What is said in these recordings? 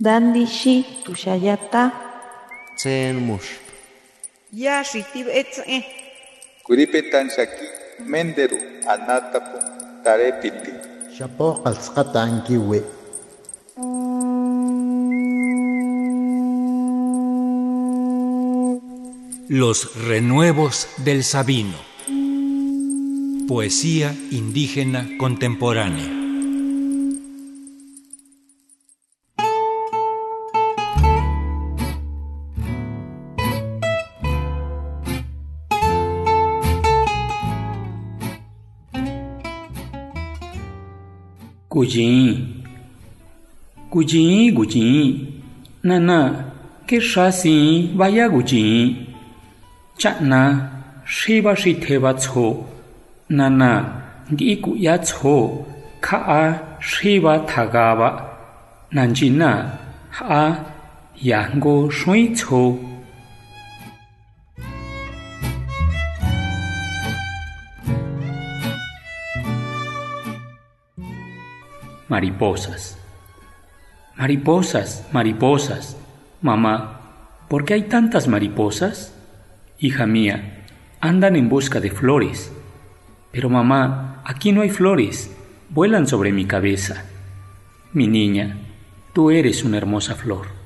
Dandishi tushayata. Tsen mush. Ya shitib etze. Kuripetan shaki menderu anatapu tarepiti. Shapo qalsqata ankiwi. Los renuevos del Sabino. Poesía indígena contemporánea. Kujin. Kujin, Kujin. Nana, ke shasin vaya Kujin. Chakna, shiva shiteva cho, Nana, diku ya cho, Kaa shiva tagawa. Nanjina, haa, yango shui cho, Mariposas. Mariposas, mariposas. Mamá, ¿por qué hay tantas mariposas? Hija mía, andan en busca de flores. Pero mamá, aquí no hay flores, vuelan sobre mi cabeza. Mi niña, tú eres una hermosa flor.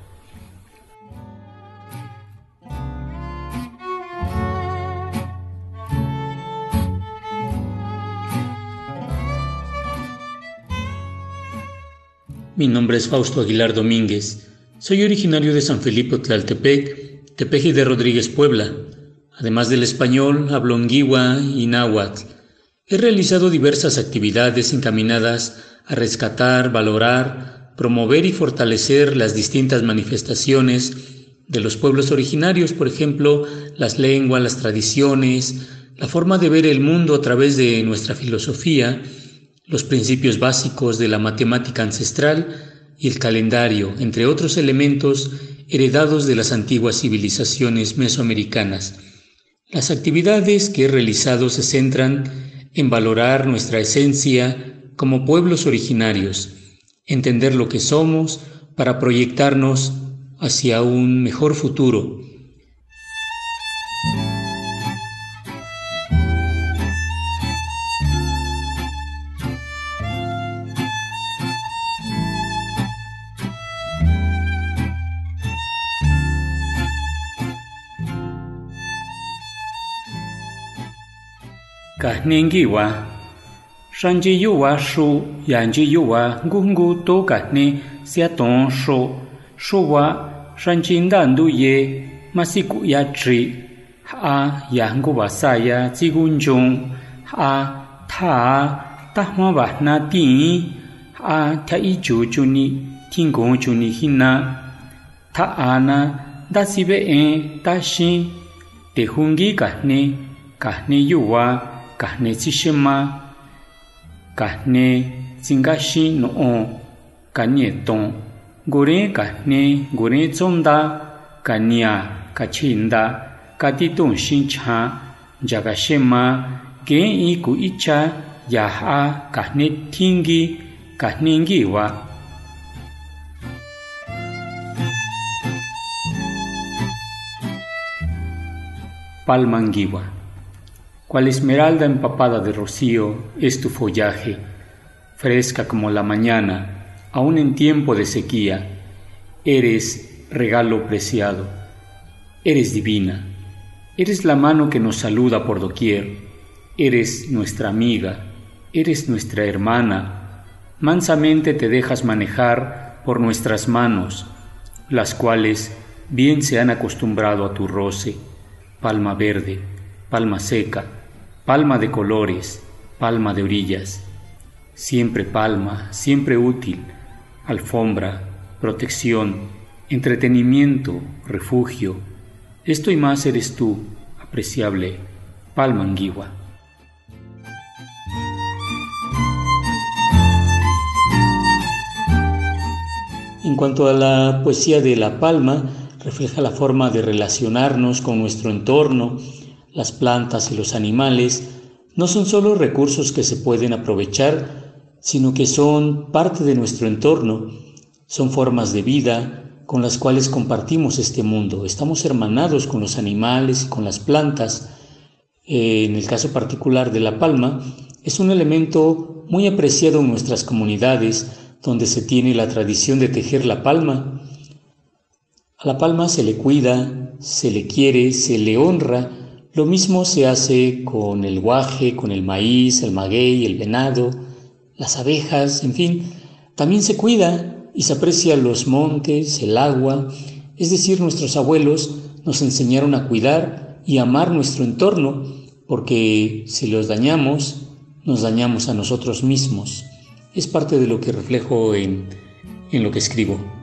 Mi nombre es Fausto Aguilar Domínguez. Soy originario de San Felipe Tlaltepec, Tepeji de Rodríguez, Puebla. Además del español, hablo Ngiwa y náhuatl. He realizado diversas actividades encaminadas a rescatar, valorar, promover y fortalecer las distintas manifestaciones de los pueblos originarios, por ejemplo, las lenguas, las tradiciones, la forma de ver el mundo a través de nuestra filosofía, los principios básicos de la matemática ancestral y el calendario, entre otros elementos heredados de las antiguas civilizaciones mesoamericanas. Las actividades que he realizado se centran en valorar nuestra esencia como pueblos originarios, entender lo que somos para proyectarnos hacia un mejor futuro. ka nengi wa. Shanji yu wa shu yanji yu wa ngu ngu to ka ne sia tong shu. Shu wa shanji ndan du ye ma si ku ya tri. A ya ngu wa sa ya ji gun jung a tha ta ma ba na ti. A tha i ju ju ni ting gong ju ni hin na. Tha a na da si be en ta shin. Te hungi ka ne ka ne yu wa. kahne chi shima kahne zinga shi no on kanye ton gore kahne gore tsomda kanya kachinda kati ton shin cha jaga shima gen i ku icha ya ha kahne tingi kahne ngi wa palmangiwa Cual esmeralda empapada de rocío es tu follaje, fresca como la mañana, aún en tiempo de sequía. Eres regalo preciado, eres divina, eres la mano que nos saluda por doquier, eres nuestra amiga, eres nuestra hermana. Mansamente te dejas manejar por nuestras manos, las cuales bien se han acostumbrado a tu roce, palma verde, palma seca, palma de colores, palma de orillas, siempre palma, siempre útil, alfombra, protección, entretenimiento, refugio. Esto y más eres tú, apreciable, palma anguigua. En cuanto a la poesía de La Palma, refleja la forma de relacionarnos con nuestro entorno, las plantas y los animales no son solo recursos que se pueden aprovechar, sino que son parte de nuestro entorno Son formas de vida con las cuales compartimos este mundo. Estamos hermanados con los animales y con las plantas. Eh, en el caso particular de la palma, es un elemento muy apreciado en nuestras comunidades, donde se tiene la tradición de tejer la palma. A la palma se le cuida, se le quiere, se le honra. Lo mismo se hace con el guaje, con el maíz, el maguey, el venado, las abejas, en fin. También se cuida y se aprecia los montes, el agua, es decir, nuestros abuelos nos enseñaron a cuidar y amar nuestro entorno, porque si los dañamos, nos dañamos a nosotros mismos. Es parte de lo que reflejo en, en lo que escribo.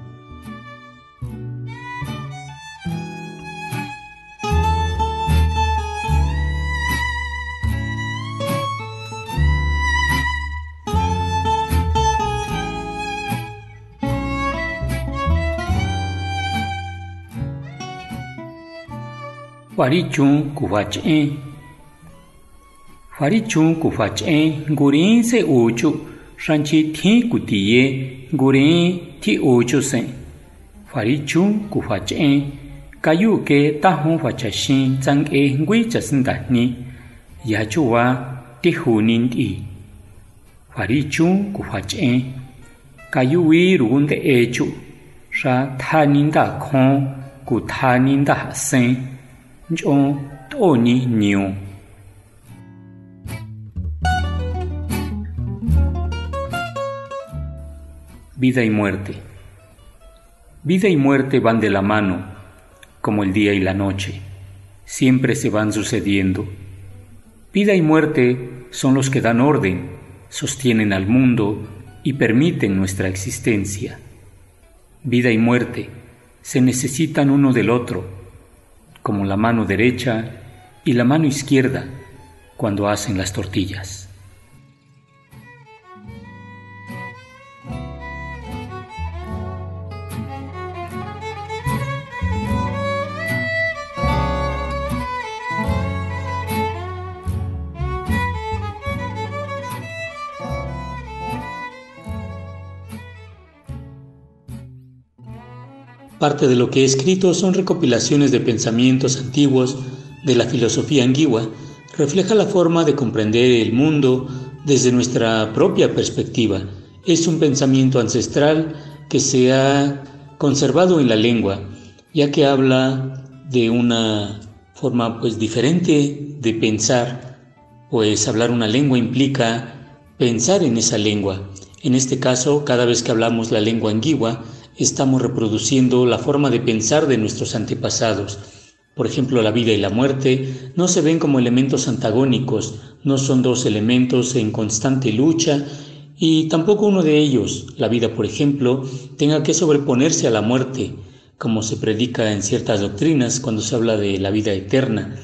Wari chung kuwa chen. Wari chung kuwa chen, goren se ocho, shanchi ten kutiye, goren ti ocho sen. Wari chung kuwa chen, kayu ke tahon wacha shin zang e ngwe chasin dahni, yacho wa te honin di. Wari chung kuwa chen, kayu we rung de echo, sha thanin da kong ku thanin da sen. thaninda hasen Vida y muerte. Vida y muerte van de la mano, como el día y la noche. Siempre se van sucediendo. Vida y muerte son los que dan orden, sostienen al mundo y permiten nuestra existencia. Vida y muerte se necesitan uno del otro como la mano derecha y la mano izquierda cuando hacen las tortillas. Parte de lo que he escrito son recopilaciones de pensamientos antiguos de la filosofía antigua, refleja la forma de comprender el mundo desde nuestra propia perspectiva. Es un pensamiento ancestral que se ha conservado en la lengua, ya que habla de una forma pues diferente de pensar, pues hablar una lengua implica pensar en esa lengua. En este caso, cada vez que hablamos la lengua antigua, estamos reproduciendo la forma de pensar de nuestros antepasados. Por ejemplo, la vida y la muerte no se ven como elementos antagónicos, no son dos elementos en constante lucha y tampoco uno de ellos, la vida por ejemplo, tenga que sobreponerse a la muerte, como se predica en ciertas doctrinas cuando se habla de la vida eterna.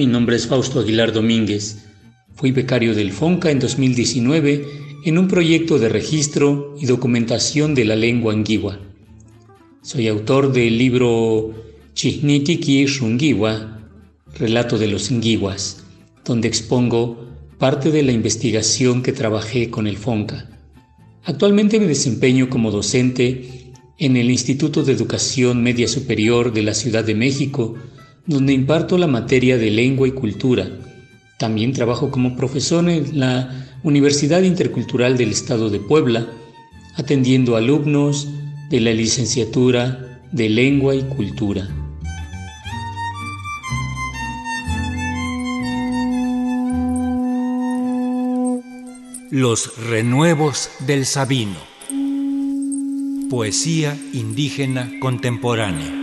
Mi nombre es Fausto Aguilar Domínguez. Fui becario del FONCA en 2019 en un proyecto de registro y documentación de la lengua anguigua. Soy autor del libro Chihnitiki Shungiwa, Relato de los Inguiguas, donde expongo parte de la investigación que trabajé con el FONCA. Actualmente me desempeño como docente en el Instituto de Educación Media Superior de la Ciudad de México, donde imparto la materia de lengua y cultura. También trabajo como profesor en la Universidad Intercultural del Estado de Puebla, atendiendo alumnos de la licenciatura de Lengua y Cultura. Los renuevos del Sabino. Poesía indígena contemporánea.